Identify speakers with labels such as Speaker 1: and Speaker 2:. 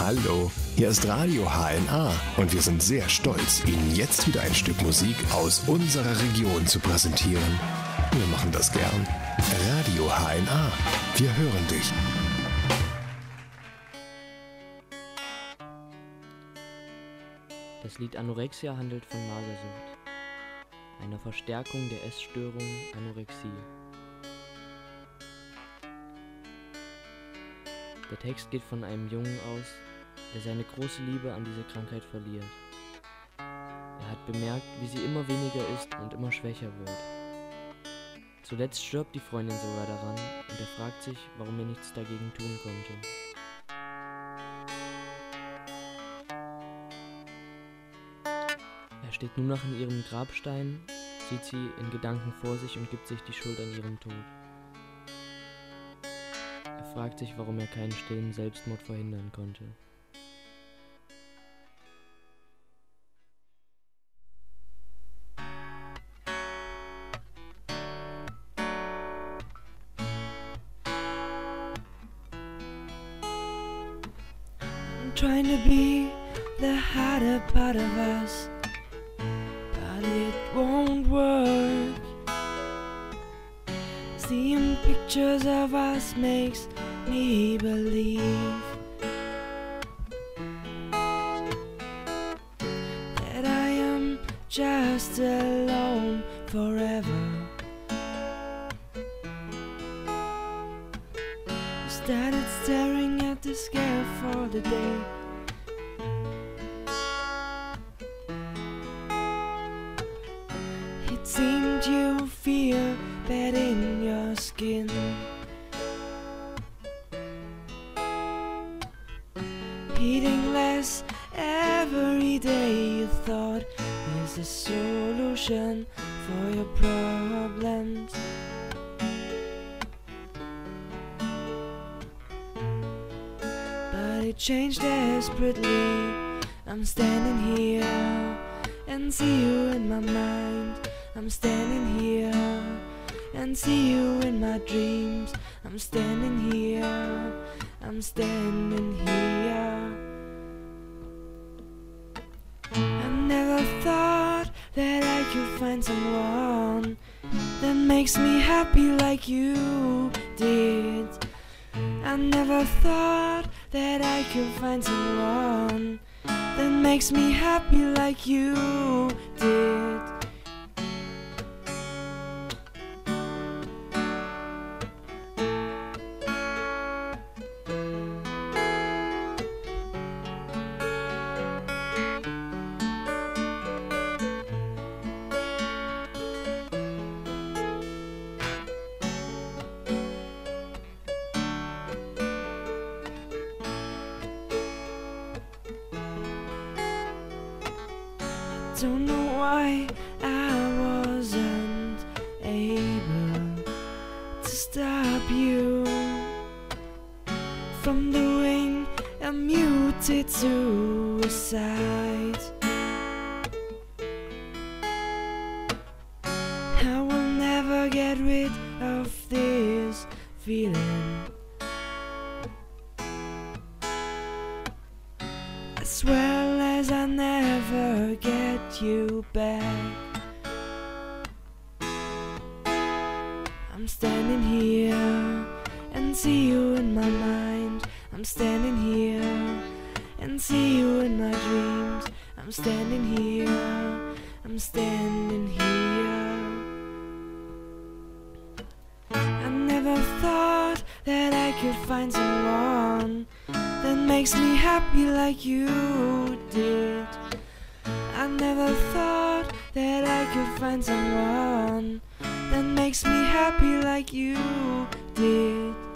Speaker 1: Hallo, hier ist Radio HNA und wir sind sehr stolz, Ihnen jetzt wieder ein Stück Musik aus unserer Region zu präsentieren. Wir machen das gern. Radio HNA, wir hören dich.
Speaker 2: Das Lied Anorexia handelt von Magersucht, einer Verstärkung der Essstörung Anorexie. Der Text geht von einem Jungen aus, der seine große Liebe an diese Krankheit verliert. Er hat bemerkt, wie sie immer weniger ist und immer schwächer wird. Zuletzt stirbt die Freundin sogar daran und er fragt sich, warum er nichts dagegen tun konnte. Er steht nun noch in ihrem Grabstein, sieht sie in Gedanken vor sich und gibt sich die Schuld an ihrem Tod. Fragt sich, warum er keinen stillen Selbstmord verhindern konnte.
Speaker 3: I'm trying to be the harder part of us, but it won't work. Seeing pictures of us makes me believe that I am just alone forever. Started staring at the sky for the day. It seemed you feel bad in your skin. Eating less every day, you thought is the solution for your problems. But it changed desperately. I'm standing here and see you in my mind. I'm standing here and see you in my dreams. I'm standing here, I'm standing here. Someone that makes me happy like you did. I never thought that I could find someone that makes me happy like you did. I don't know why I wasn't able to stop you from doing a muted suicide. I will never get rid of this feeling. I never you back. I'm standing here and see you in my mind. I'm standing here and see you in my dreams. I'm standing here, I'm standing here. I never thought that I could find someone that makes me happy like you did. I never thought that I could find someone that makes me happy like you did.